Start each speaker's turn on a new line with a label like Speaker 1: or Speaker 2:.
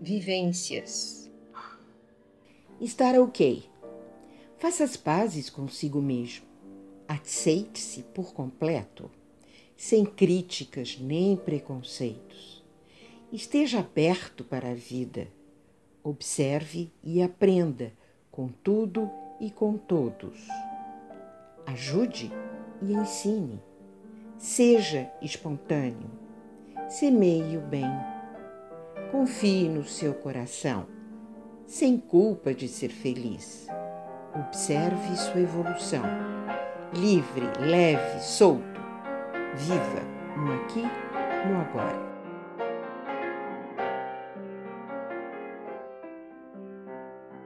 Speaker 1: vivências.
Speaker 2: Estar ok. Faça as pazes consigo mesmo. Aceite-se por completo, sem críticas nem preconceitos. Esteja aberto para a vida. Observe e aprenda com tudo e com todos. Ajude e ensine. Seja espontâneo. Semeie o bem Confie no seu coração, sem culpa de ser feliz. Observe sua evolução. Livre, leve, solto. Viva no aqui, no agora.